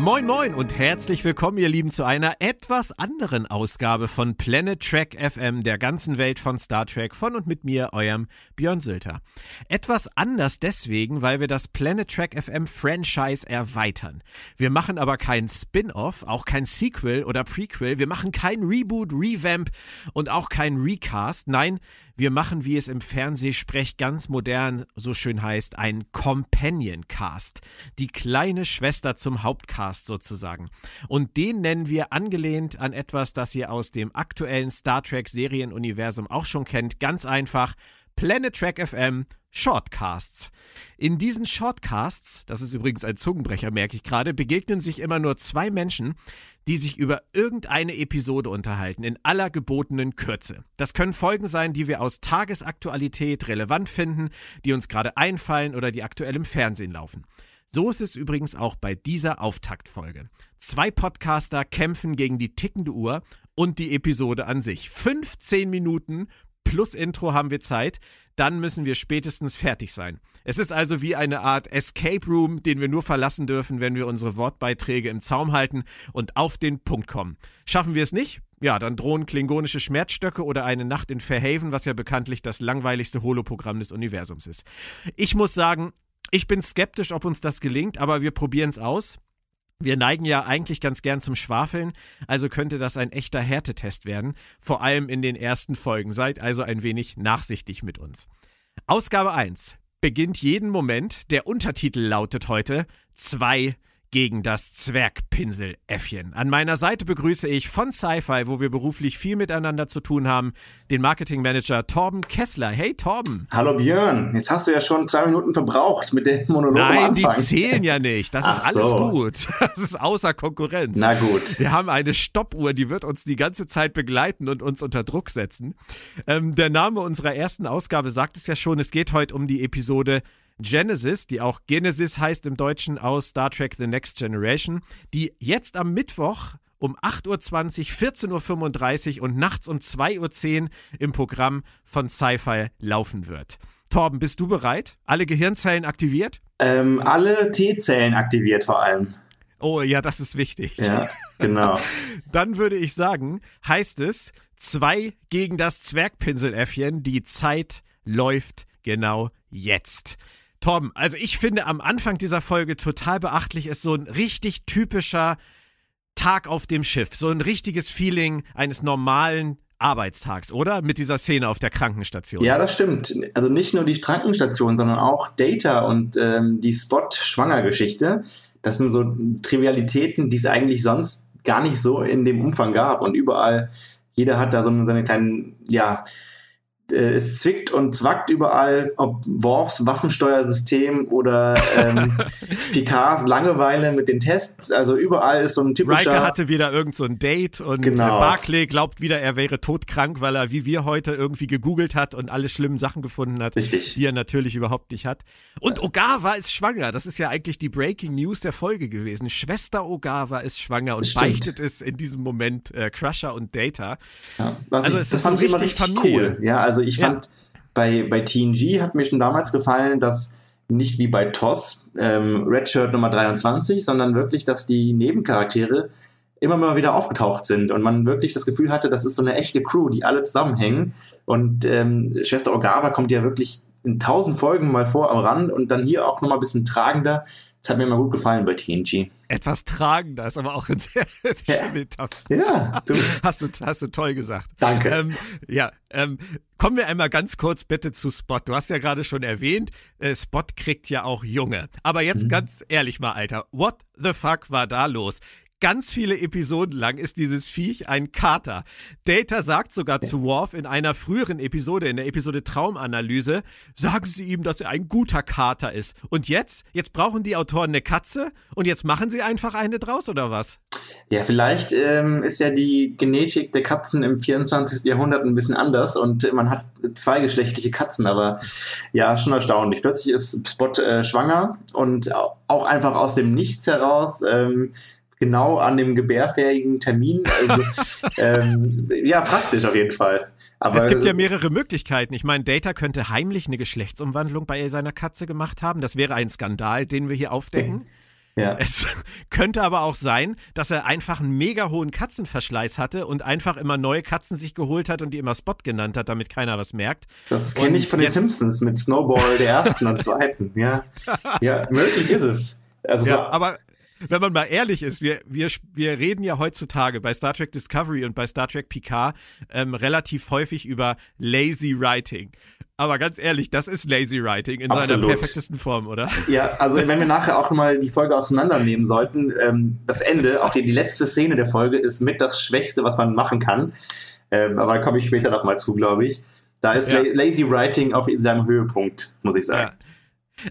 Moin moin und herzlich willkommen ihr Lieben zu einer etwas anderen Ausgabe von Planet Trek FM, der ganzen Welt von Star Trek von und mit mir, eurem Björn Sülter. Etwas anders deswegen, weil wir das Planet Trek FM Franchise erweitern. Wir machen aber kein Spin-off, auch kein Sequel oder Prequel, wir machen kein Reboot, Revamp und auch kein Recast. Nein, wir machen, wie es im Fernsehsprech ganz modern so schön heißt, ein Companion Cast. Die kleine Schwester zum Hauptcast sozusagen. Und den nennen wir angelehnt an etwas, das ihr aus dem aktuellen Star Trek Serienuniversum auch schon kennt. Ganz einfach. Planet Track FM Shortcasts. In diesen Shortcasts, das ist übrigens ein Zungenbrecher, merke ich gerade, begegnen sich immer nur zwei Menschen, die sich über irgendeine Episode unterhalten, in aller gebotenen Kürze. Das können Folgen sein, die wir aus Tagesaktualität relevant finden, die uns gerade einfallen oder die aktuell im Fernsehen laufen. So ist es übrigens auch bei dieser Auftaktfolge. Zwei Podcaster kämpfen gegen die tickende Uhr und die Episode an sich. 15 Minuten plus Intro haben wir Zeit, dann müssen wir spätestens fertig sein. Es ist also wie eine Art Escape Room, den wir nur verlassen dürfen, wenn wir unsere Wortbeiträge im Zaum halten und auf den Punkt kommen. Schaffen wir es nicht? Ja, dann drohen klingonische Schmerzstöcke oder eine Nacht in Fairhaven, was ja bekanntlich das langweiligste Holoprogramm des Universums ist. Ich muss sagen, ich bin skeptisch, ob uns das gelingt, aber wir probieren es aus. Wir neigen ja eigentlich ganz gern zum Schwafeln, also könnte das ein echter Härtetest werden, vor allem in den ersten Folgen. Seid also ein wenig nachsichtig mit uns. Ausgabe 1 beginnt jeden Moment. Der Untertitel lautet heute zwei gegen das Zwergpinseläffchen. An meiner Seite begrüße ich von Sci-Fi, wo wir beruflich viel miteinander zu tun haben, den Marketingmanager Torben Kessler. Hey Torben. Hallo Björn, jetzt hast du ja schon zwei Minuten verbraucht mit dem Monolog Nein, die zählen ja nicht. Das Ach ist alles so. gut. Das ist außer Konkurrenz. Na gut. Wir haben eine Stoppuhr, die wird uns die ganze Zeit begleiten und uns unter Druck setzen. Ähm, der Name unserer ersten Ausgabe sagt es ja schon, es geht heute um die Episode Genesis, die auch Genesis heißt im Deutschen aus Star Trek The Next Generation, die jetzt am Mittwoch um 8.20 Uhr, 14.35 Uhr und nachts um 2.10 Uhr im Programm von Sci-Fi laufen wird. Torben, bist du bereit? Alle Gehirnzellen aktiviert? Ähm, alle T-Zellen aktiviert vor allem. Oh ja, das ist wichtig. Ja, genau. Dann würde ich sagen, heißt es, zwei gegen das Zwergpinseläffchen, die Zeit läuft genau jetzt. Tom, also ich finde am Anfang dieser Folge total beachtlich ist so ein richtig typischer Tag auf dem Schiff, so ein richtiges Feeling eines normalen Arbeitstags, oder? Mit dieser Szene auf der Krankenstation. Ja, das stimmt. Also nicht nur die Krankenstation, sondern auch Data und ähm, die Spot-Schwanger-Geschichte. Das sind so Trivialitäten, die es eigentlich sonst gar nicht so in dem Umfang gab. Und überall, jeder hat da so seine kleinen, ja, es zwickt und zwackt überall, ob Worfs Waffensteuersystem oder ähm, Picards Langeweile mit den Tests. Also überall ist so ein typischer. Riker hatte wieder irgend so ein Date und genau. Barclay glaubt wieder, er wäre todkrank, weil er wie wir heute irgendwie gegoogelt hat und alle schlimmen Sachen gefunden hat, Richtig. die er natürlich überhaupt nicht hat. Und Ogawa ist schwanger. Das ist ja eigentlich die Breaking News der Folge gewesen. Schwester Ogawa ist schwanger und beichtet es in diesem Moment äh, Crusher und Data. Ja, also ich, das fand ich immer richtig Familie. cool. Ja, also ich fand ja. bei, bei TNG hat mir schon damals gefallen, dass nicht wie bei TOS ähm, Redshirt Nummer 23, sondern wirklich, dass die Nebencharaktere immer mal wieder aufgetaucht sind und man wirklich das Gefühl hatte, das ist so eine echte Crew, die alle zusammenhängen. Und ähm, Schwester Ogawa kommt ja wirklich in tausend Folgen mal vor am Rand und dann hier auch nochmal ein bisschen tragender. Das hat mir immer gut gefallen bei TNG. Etwas tragender ist aber auch ein sehr ja. Metapher. Ja, du. Hast du, hast du toll gesagt. Danke. Ähm, ja, ähm, kommen wir einmal ganz kurz bitte zu Spot. Du hast ja gerade schon erwähnt, äh, Spot kriegt ja auch Junge. Aber jetzt mhm. ganz ehrlich mal, Alter, what the fuck war da los? Ganz viele Episoden lang ist dieses Viech ein Kater. Data sagt sogar zu Worf in einer früheren Episode, in der Episode Traumanalyse, sagen sie ihm, dass er ein guter Kater ist. Und jetzt? Jetzt brauchen die Autoren eine Katze und jetzt machen sie einfach eine draus oder was? Ja, vielleicht ähm, ist ja die Genetik der Katzen im 24. Jahrhundert ein bisschen anders und man hat zweigeschlechtliche Katzen, aber ja, schon erstaunlich. Plötzlich ist Spot äh, schwanger und auch einfach aus dem Nichts heraus ähm, genau an dem gebärfähigen Termin. Also, ähm, ja, praktisch auf jeden Fall. Aber es gibt ja mehrere Möglichkeiten. Ich meine, Data könnte heimlich eine Geschlechtsumwandlung bei seiner Katze gemacht haben. Das wäre ein Skandal, den wir hier aufdecken. Ja. Es könnte aber auch sein, dass er einfach einen mega hohen Katzenverschleiß hatte und einfach immer neue Katzen sich geholt hat und die immer Spot genannt hat, damit keiner was merkt. Das kenne ich von den Simpsons mit Snowball der ersten und zweiten. Ja, ja möglich ist es. Also ja, so aber wenn man mal ehrlich ist, wir, wir, wir reden ja heutzutage bei Star Trek Discovery und bei Star Trek Picard ähm, relativ häufig über Lazy Writing. Aber ganz ehrlich, das ist Lazy Writing in Absolut. seiner perfektesten Form, oder? Ja, also wenn wir nachher auch mal die Folge auseinandernehmen sollten, ähm, das Ende, auch die, die letzte Szene der Folge ist mit das Schwächste, was man machen kann. Ähm, aber da komme ich später noch mal zu, glaube ich. Da ist ja. Lazy Writing auf seinem Höhepunkt, muss ich sagen. Ja.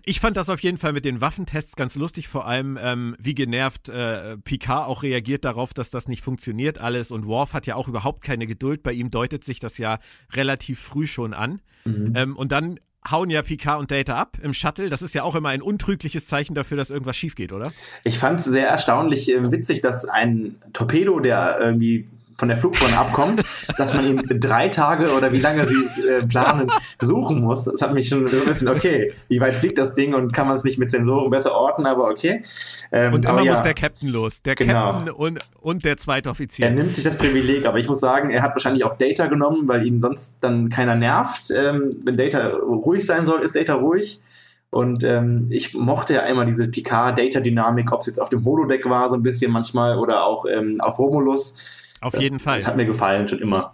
Ich fand das auf jeden Fall mit den Waffentests ganz lustig, vor allem ähm, wie genervt äh, Picard auch reagiert darauf, dass das nicht funktioniert alles und Worf hat ja auch überhaupt keine Geduld, bei ihm deutet sich das ja relativ früh schon an mhm. ähm, und dann hauen ja Picard und Data ab im Shuttle. Das ist ja auch immer ein untrügliches Zeichen dafür, dass irgendwas schief geht, oder? Ich fand es sehr erstaunlich äh, witzig, dass ein Torpedo, der irgendwie von der Flugbahn abkommt, dass man ihn drei Tage oder wie lange sie äh, planen, suchen muss. Das hat mich schon so ein bisschen, okay, wie weit fliegt das Ding und kann man es nicht mit Sensoren besser orten, aber okay. Ähm, und immer ja, muss der Captain los. Der genau. Captain und, und der zweite Offizier. Er nimmt sich das Privileg, aber ich muss sagen, er hat wahrscheinlich auch Data genommen, weil ihn sonst dann keiner nervt. Ähm, wenn Data ruhig sein soll, ist Data ruhig. Und ähm, ich mochte ja einmal diese Picard-Data-Dynamik, ob es jetzt auf dem Holodeck war, so ein bisschen manchmal, oder auch ähm, auf Romulus auf jeden Fall. Das hat mir gefallen, schon immer.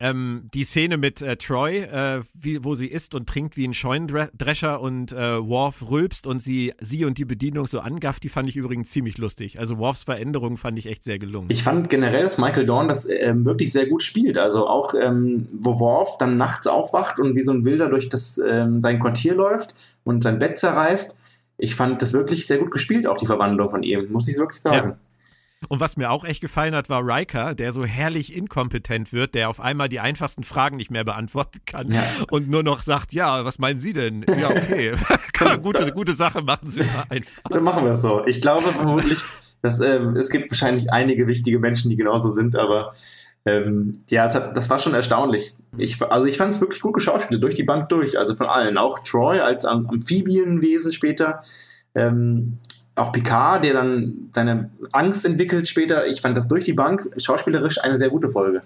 Ähm, die Szene mit äh, Troy, äh, wie, wo sie isst und trinkt wie ein Scheunendrescher und äh, Worf rülpst und sie, sie und die Bedienung so angafft, die fand ich übrigens ziemlich lustig. Also Worfs Veränderung fand ich echt sehr gelungen. Ich fand generell, dass Michael Dorn das ähm, wirklich sehr gut spielt. Also auch, ähm, wo Worf dann nachts aufwacht und wie so ein Wilder durch das, ähm, sein Quartier läuft und sein Bett zerreißt. Ich fand das wirklich sehr gut gespielt, auch die Verwandlung von ihm, muss ich wirklich sagen. Ja. Und was mir auch echt gefallen hat, war Riker, der so herrlich inkompetent wird, der auf einmal die einfachsten Fragen nicht mehr beantworten kann ja. und nur noch sagt, ja, was meinen Sie denn? Ja, okay. gute, gute Sache, machen Sie mal einfach. Dann machen wir es so. Ich glaube vermutlich, dass, ähm, es gibt wahrscheinlich einige wichtige Menschen, die genauso sind, aber ähm, ja, hat, das war schon erstaunlich. Ich, also ich fand es wirklich gut geschauspielt, durch die Bank durch, also von allen. Auch Troy als Amphibienwesen später. Ähm, auch Picard, der dann seine Angst entwickelt später. Ich fand das durch die Bank schauspielerisch eine sehr gute Folge.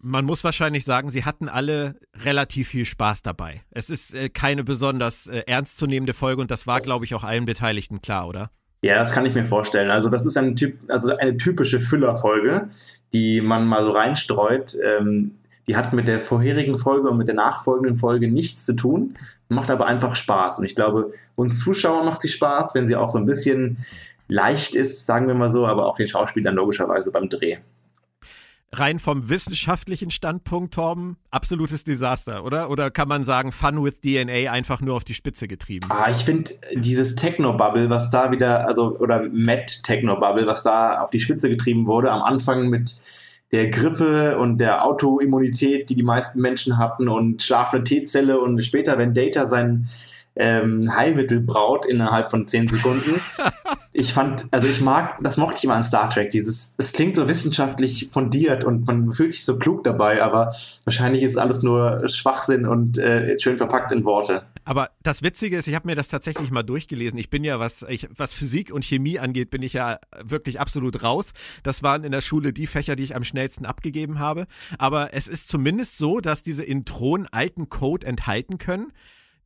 Man muss wahrscheinlich sagen, sie hatten alle relativ viel Spaß dabei. Es ist äh, keine besonders äh, ernstzunehmende Folge und das war, glaube ich, auch allen Beteiligten klar, oder? Ja, das kann ich mir vorstellen. Also das ist ein typ, also eine typische Füllerfolge, die man mal so reinstreut. Ähm, die hat mit der vorherigen Folge und mit der nachfolgenden Folge nichts zu tun, macht aber einfach Spaß. Und ich glaube, uns Zuschauern macht sie Spaß, wenn sie auch so ein bisschen leicht ist, sagen wir mal so, aber auch den Schauspielern logischerweise beim Dreh. Rein vom wissenschaftlichen Standpunkt, Torben, absolutes Desaster, oder? Oder kann man sagen, Fun with DNA einfach nur auf die Spitze getrieben? Ah, ich finde dieses Techno-Bubble, was da wieder, also, oder Matt Techno-Bubble, was da auf die Spitze getrieben wurde, am Anfang mit der Grippe und der Autoimmunität, die die meisten Menschen hatten und schlafende T-Zelle und später, wenn Data sein ähm, Heilmittel braut innerhalb von zehn Sekunden. ich fand, also ich mag, das mochte ich immer an Star Trek. Dieses, es klingt so wissenschaftlich fundiert und man fühlt sich so klug dabei, aber wahrscheinlich ist alles nur Schwachsinn und äh, schön verpackt in Worte. Aber das Witzige ist, ich habe mir das tatsächlich mal durchgelesen. Ich bin ja, was, ich, was Physik und Chemie angeht, bin ich ja wirklich absolut raus. Das waren in der Schule die Fächer, die ich am schnellsten abgegeben habe. Aber es ist zumindest so, dass diese Intronen alten Code enthalten können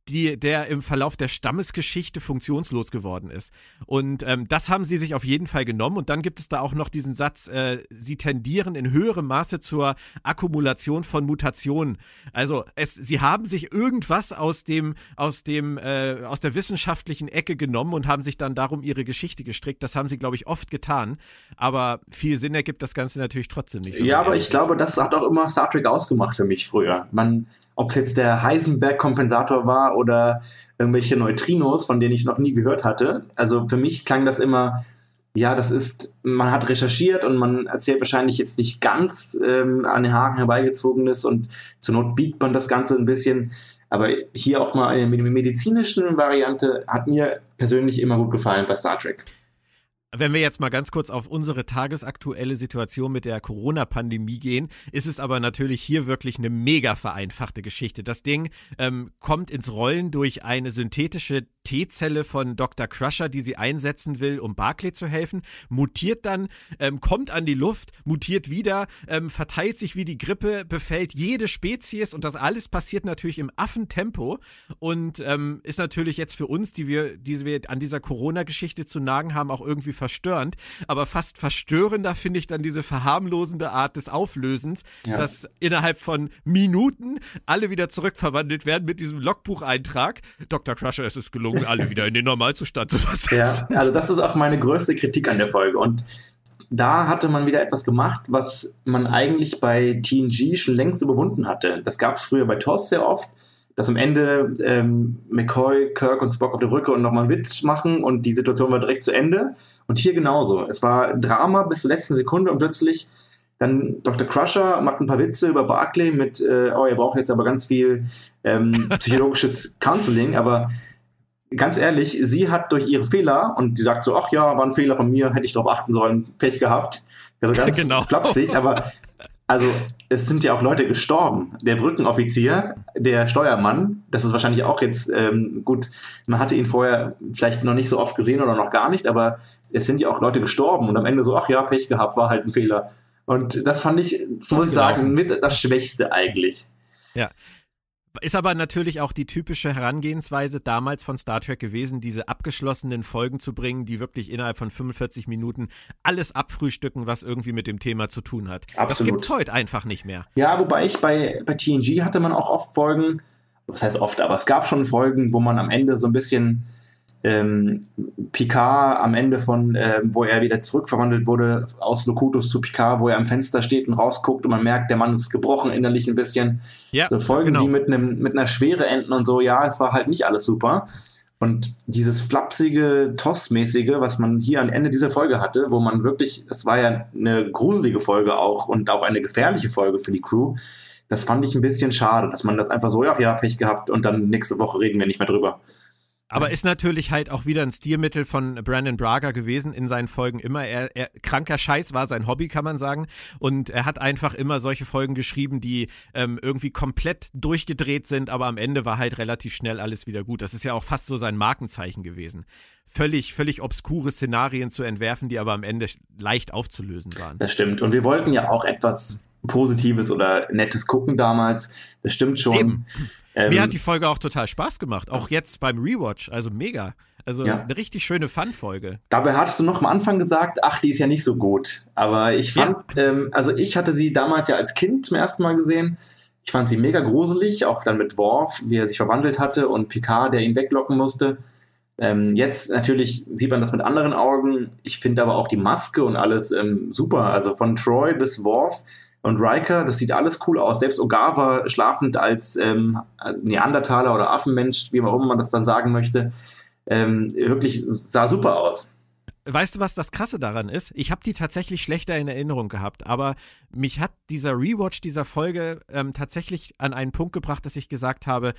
die, der im Verlauf der Stammesgeschichte funktionslos geworden ist. Und ähm, das haben sie sich auf jeden Fall genommen. Und dann gibt es da auch noch diesen Satz, äh, sie tendieren in höherem Maße zur Akkumulation von Mutationen. Also es, sie haben sich irgendwas aus dem, aus dem, äh, aus der wissenschaftlichen Ecke genommen und haben sich dann darum ihre Geschichte gestrickt. Das haben sie, glaube ich, oft getan. Aber viel Sinn ergibt das Ganze natürlich trotzdem nicht. Ja, aber ich ist. glaube, das hat auch immer Star Trek ausgemacht für mich früher. Man, ob es jetzt der Heisenberg-Kompensator war oder irgendwelche Neutrinos, von denen ich noch nie gehört hatte. Also für mich klang das immer, ja, das ist, man hat recherchiert und man erzählt wahrscheinlich jetzt nicht ganz ähm, an den Haken herbeigezogenes und zur Not biegt man das Ganze ein bisschen. Aber hier auch mal eine medizinische Variante hat mir persönlich immer gut gefallen bei Star Trek. Wenn wir jetzt mal ganz kurz auf unsere tagesaktuelle Situation mit der Corona-Pandemie gehen, ist es aber natürlich hier wirklich eine mega vereinfachte Geschichte. Das Ding ähm, kommt ins Rollen durch eine synthetische T-Zelle von Dr. Crusher, die sie einsetzen will, um Barclay zu helfen, mutiert dann, ähm, kommt an die Luft, mutiert wieder, ähm, verteilt sich wie die Grippe, befällt jede Spezies und das alles passiert natürlich im Affentempo und ähm, ist natürlich jetzt für uns, die wir, die wir an dieser Corona-Geschichte zu nagen haben, auch irgendwie verstörend. Aber fast verstörender finde ich dann diese verharmlosende Art des Auflösens, ja. dass innerhalb von Minuten alle wieder zurückverwandelt werden mit diesem Logbucheintrag. Dr. Crusher, es ist gelungen, alle wieder in den Normalzustand zu versetzen. Ja, also das ist auch meine größte Kritik an der Folge. Und da hatte man wieder etwas gemacht, was man eigentlich bei TNG schon längst überwunden hatte. Das gab es früher bei TOS sehr oft, dass am Ende ähm, McCoy, Kirk und Spock auf der Brücke und nochmal einen Witz machen und die Situation war direkt zu Ende. Und hier genauso. Es war Drama bis zur letzten Sekunde und plötzlich dann Dr. Crusher macht ein paar Witze über Barclay mit, äh, oh, ihr braucht jetzt aber ganz viel ähm, psychologisches Counseling, aber ganz ehrlich, sie hat durch ihre Fehler und die sagt so, ach ja, war ein Fehler von mir, hätte ich darauf achten sollen, Pech gehabt. Also ganz genau. flapsig, aber also es sind ja auch Leute gestorben. Der Brückenoffizier, der Steuermann, das ist wahrscheinlich auch jetzt ähm, gut, man hatte ihn vorher vielleicht noch nicht so oft gesehen oder noch gar nicht, aber es sind ja auch Leute gestorben und am Ende so, ach ja, Pech gehabt, war halt ein Fehler. Und das fand ich, muss ich sagen, mit das Schwächste eigentlich. Ja, ist aber natürlich auch die typische Herangehensweise damals von Star Trek gewesen, diese abgeschlossenen Folgen zu bringen, die wirklich innerhalb von 45 Minuten alles abfrühstücken, was irgendwie mit dem Thema zu tun hat. Absolut. Das gibt es heute einfach nicht mehr. Ja, wobei ich bei, bei TNG hatte man auch oft Folgen, was heißt oft, aber es gab schon Folgen, wo man am Ende so ein bisschen ähm, Picard am Ende von, äh, wo er wieder zurückverwandelt wurde aus Locutus zu Picard, wo er am Fenster steht und rausguckt und man merkt, der Mann ist gebrochen innerlich ein bisschen. Ja, so Folgen, genau. die mit einem mit einer Schwere enden und so, ja, es war halt nicht alles super. Und dieses flapsige, Toss-mäßige, was man hier am Ende dieser Folge hatte, wo man wirklich, es war ja eine gruselige Folge auch und auch eine gefährliche Folge für die Crew, das fand ich ein bisschen schade, dass man das einfach so, ja, ja, Pech gehabt und dann nächste Woche reden wir nicht mehr drüber. Aber ist natürlich halt auch wieder ein Stilmittel von Brandon Braga gewesen in seinen Folgen immer. Er, er, kranker Scheiß war sein Hobby, kann man sagen. Und er hat einfach immer solche Folgen geschrieben, die ähm, irgendwie komplett durchgedreht sind, aber am Ende war halt relativ schnell alles wieder gut. Das ist ja auch fast so sein Markenzeichen gewesen. Völlig, völlig obskure Szenarien zu entwerfen, die aber am Ende leicht aufzulösen waren. Das stimmt. Und wir wollten ja auch etwas Positives oder Nettes gucken damals. Das stimmt schon. Eben. Ähm, Mir hat die Folge auch total Spaß gemacht, auch jetzt beim Rewatch, also mega. Also ja. eine richtig schöne Fun-Folge. Dabei hattest du noch am Anfang gesagt, ach, die ist ja nicht so gut. Aber ich fand, ja. ähm, also ich hatte sie damals ja als Kind zum ersten Mal gesehen. Ich fand sie mega gruselig, auch dann mit Worf, wie er sich verwandelt hatte und Picard, der ihn weglocken musste. Ähm, jetzt natürlich sieht man das mit anderen Augen. Ich finde aber auch die Maske und alles ähm, super. Also von Troy bis Worf und Riker, das sieht alles cool aus. Selbst Ogawa schlafend als ähm, Neandertaler oder Affenmensch, wie auch immer man das dann sagen möchte, ähm, wirklich sah super aus. Weißt du, was das Krasse daran ist? Ich habe die tatsächlich schlechter in Erinnerung gehabt, aber mich hat dieser Rewatch dieser Folge ähm, tatsächlich an einen Punkt gebracht, dass ich gesagt habe,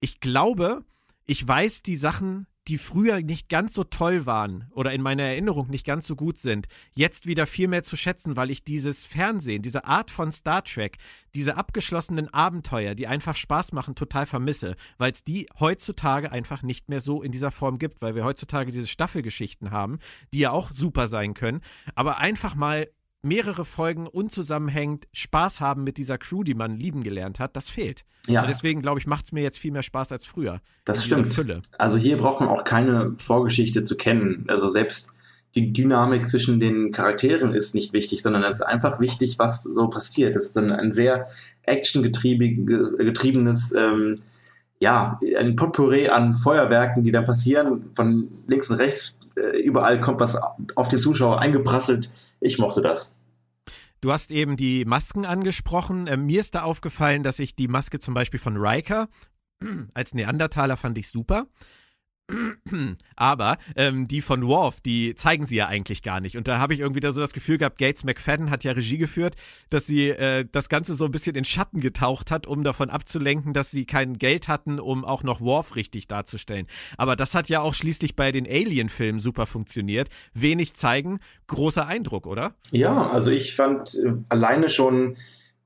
ich glaube, ich weiß die Sachen, die früher nicht ganz so toll waren oder in meiner Erinnerung nicht ganz so gut sind, jetzt wieder viel mehr zu schätzen, weil ich dieses Fernsehen, diese Art von Star Trek, diese abgeschlossenen Abenteuer, die einfach Spaß machen, total vermisse, weil es die heutzutage einfach nicht mehr so in dieser Form gibt, weil wir heutzutage diese Staffelgeschichten haben, die ja auch super sein können, aber einfach mal mehrere Folgen unzusammenhängend Spaß haben mit dieser Crew, die man lieben gelernt hat, das fehlt. Ja. Und deswegen, glaube ich, macht es mir jetzt viel mehr Spaß als früher. Das stimmt. Fülle. Also hier braucht man auch keine Vorgeschichte zu kennen. Also selbst die Dynamik zwischen den Charakteren ist nicht wichtig, sondern es ist einfach wichtig, was so passiert. Es ist dann ein sehr actiongetriebenes, ähm, ja, ein Potpourri an Feuerwerken, die dann passieren. Von links und rechts, äh, überall kommt was auf den Zuschauer eingeprasselt ich mochte das. Du hast eben die Masken angesprochen. Äh, mir ist da aufgefallen, dass ich die Maske zum Beispiel von Riker als Neandertaler fand ich super. Aber ähm, die von Worf, die zeigen sie ja eigentlich gar nicht. Und da habe ich irgendwie da so das Gefühl gehabt, Gates McFadden hat ja Regie geführt, dass sie äh, das Ganze so ein bisschen in Schatten getaucht hat, um davon abzulenken, dass sie kein Geld hatten, um auch noch Worf richtig darzustellen. Aber das hat ja auch schließlich bei den Alien-Filmen super funktioniert. Wenig zeigen, großer Eindruck, oder? Ja, also ich fand äh, alleine schon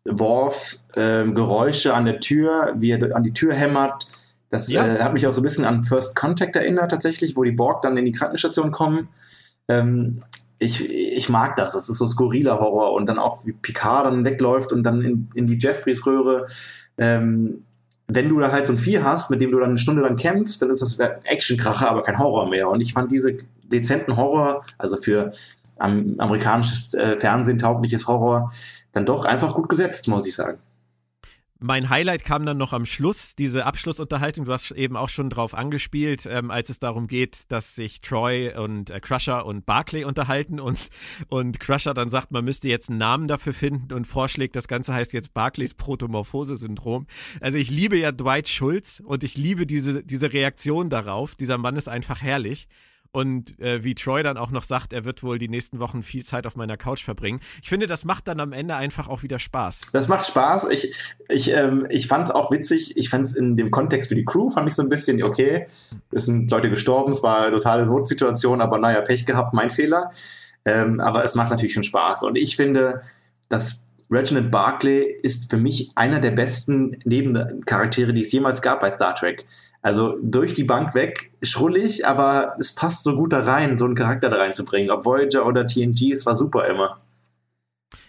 Worfs äh, Geräusche an der Tür, wie er an die Tür hämmert, Das ja. äh, hat mich auch so ein bisschen an First Contact erinnert, tatsächlich, wo die Borg dann in die Krankenstation kommen. Ähm, ich, ich mag das. Das ist so skurriler Horror und dann auch wie Picard dann wegläuft und dann in, in die Jeffreys-Röhre. Ähm, wenn du da halt so ein Vieh hast, mit dem du dann eine Stunde lang kämpfst, dann ist das Actionkracher, aber kein Horror mehr. Und ich fand diese dezenten Horror, also für am, amerikanisches äh, Fernsehen taugliches Horror, dann doch einfach gut gesetzt, muss ich sagen. Mein Highlight kam dann noch am Schluss, diese Abschlussunterhaltung. Du hast eben auch schon drauf angespielt, ähm, als es darum geht, dass sich Troy und äh, Crusher und Barclay unterhalten und, und Crusher dann sagt, man müsste jetzt einen Namen dafür finden und vorschlägt, das Ganze heißt jetzt Barclays Protomorphose-Syndrom. Also ich liebe ja Dwight Schultz und ich liebe diese, diese Reaktion darauf. Dieser Mann ist einfach herrlich. Und äh, wie Troy dann auch noch sagt, er wird wohl die nächsten Wochen viel Zeit auf meiner Couch verbringen. Ich finde, das macht dann am Ende einfach auch wieder Spaß. Das macht Spaß. Ich, ich, ähm, ich fand es auch witzig. Ich fand es in dem Kontext für die Crew, fand ich so ein bisschen, okay, es sind Leute gestorben, es war eine totale Notsituation, aber naja, Pech gehabt, mein Fehler. Ähm, aber es macht natürlich schon Spaß. Und ich finde, dass Reginald Barclay ist für mich einer der besten Nebencharaktere, die es jemals gab bei Star Trek. Also durch die Bank weg, schrullig, aber es passt so gut da rein, so einen Charakter da reinzubringen. Ob Voyager oder TNG, es war super immer.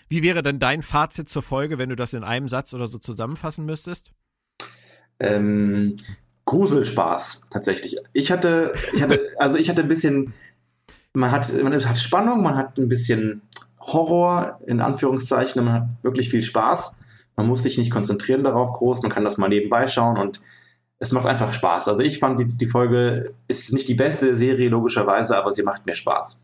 Wie wäre denn dein Fazit zur Folge, wenn du das in einem Satz oder so zusammenfassen müsstest? Ähm, Gruselspaß, tatsächlich. Ich hatte, ich hatte, also ich hatte ein bisschen, man hat, man hat Spannung, man hat ein bisschen Horror, in Anführungszeichen, man hat wirklich viel Spaß. Man muss sich nicht konzentrieren darauf groß, man kann das mal nebenbei schauen und es macht einfach Spaß. Also ich fand die, die Folge ist nicht die beste Serie logischerweise, aber sie macht mir Spaß.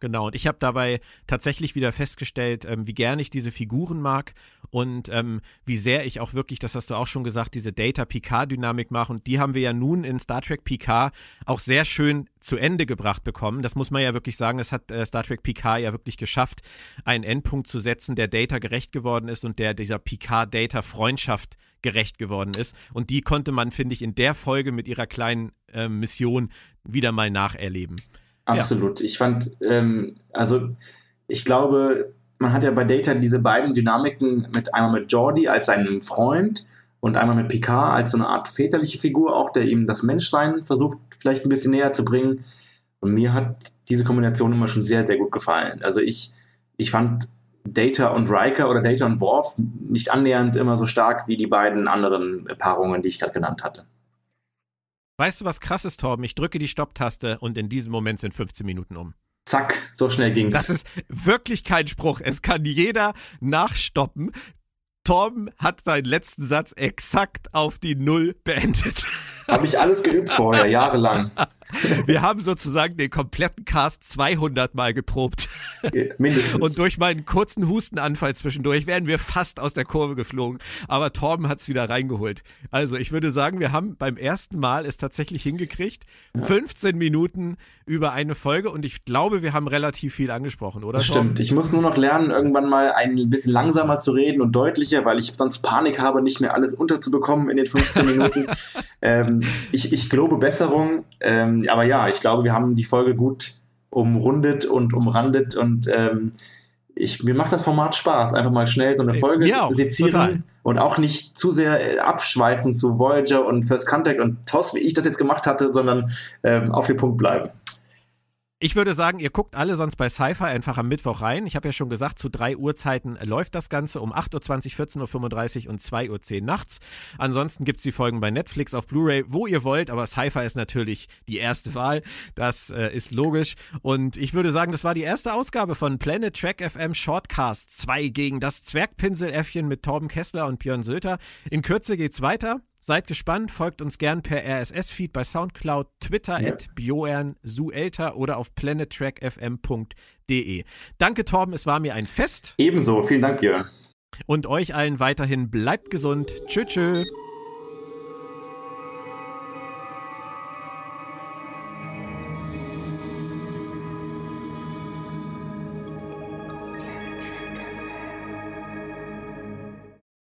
Genau, und ich habe dabei tatsächlich wieder festgestellt, ähm, wie gern ich diese Figuren mag und ähm, wie sehr ich auch wirklich, das hast du auch schon gesagt, diese Data-Picard-Dynamik mache. Und die haben wir ja nun in Star Trek Picard auch sehr schön zu Ende gebracht bekommen. Das muss man ja wirklich sagen, das hat äh, Star Trek Picard ja wirklich geschafft, einen Endpunkt zu setzen, der Data gerecht geworden ist und der dieser Picard-Data-Freundschaft gerecht geworden ist. Und die konnte man, finde ich, in der Folge mit ihrer kleinen äh, Mission wieder mal nacherleben. Absolut. Ja. Ich fand, ähm, also ich glaube, man hat ja bei Data diese beiden Dynamiken mit einmal mit Jordi als seinem Freund und einmal mit Picard als so eine Art väterliche Figur, auch der ihm das Menschsein versucht, vielleicht ein bisschen näher zu bringen. Und mir hat diese Kombination immer schon sehr, sehr gut gefallen. Also ich, ich fand Data und Riker oder Data und Worf nicht annähernd immer so stark wie die beiden anderen Paarungen, die ich gerade genannt hatte. Weißt du, was krass ist, Torben? Ich drücke die Stopptaste und in diesem Moment sind 15 Minuten um. Zack, so schnell ging's. Das ist wirklich kein Spruch. Es kann jeder nachstoppen. Torben hat seinen letzten Satz exakt auf die Null beendet. Habe ich alles geübt vorher, jahrelang. Wir haben sozusagen den kompletten Cast 200 Mal geprobt. Mindestens. Und durch meinen kurzen Hustenanfall zwischendurch wären wir fast aus der Kurve geflogen. Aber Torben hat es wieder reingeholt. Also ich würde sagen, wir haben beim ersten Mal es tatsächlich hingekriegt. 15 Minuten über eine Folge und ich glaube, wir haben relativ viel angesprochen, oder? Stimmt. Ich muss nur noch lernen, irgendwann mal ein bisschen langsamer zu reden und deutlicher, weil ich sonst Panik habe, nicht mehr alles unterzubekommen in den 15 Minuten. ähm, ich, ich glaube Besserung. Ähm, aber ja, ich glaube, wir haben die Folge gut umrundet und umrandet und ähm, ich, mir macht das Format Spaß. Einfach mal schnell so eine Folge ja, sezieren total. und auch nicht zu sehr äh, abschweifen zu Voyager und First Contact und TOS, wie ich das jetzt gemacht hatte, sondern ähm, auf den Punkt bleiben. Ich würde sagen, ihr guckt alle sonst bei Sci-Fi einfach am Mittwoch rein. Ich habe ja schon gesagt, zu drei Uhrzeiten läuft das Ganze um 8.20 Uhr, 14.35 Uhr und 2.10 Uhr nachts. Ansonsten gibt es die Folgen bei Netflix auf Blu-ray, wo ihr wollt, aber Sci-Fi ist natürlich die erste Wahl. Das äh, ist logisch. Und ich würde sagen, das war die erste Ausgabe von Planet Track FM Shortcast 2 gegen das Zwergpinseläffchen mit Torben Kessler und Björn Sölter. In Kürze geht's weiter. Seid gespannt, folgt uns gern per RSS-Feed bei Soundcloud, Twitter ja. at Bjorn Suelter oder auf planettrackfm.de. Danke, Torben, es war mir ein Fest. Ebenso, vielen Dank, Björn. Und euch allen weiterhin bleibt gesund. Tschö, tschö.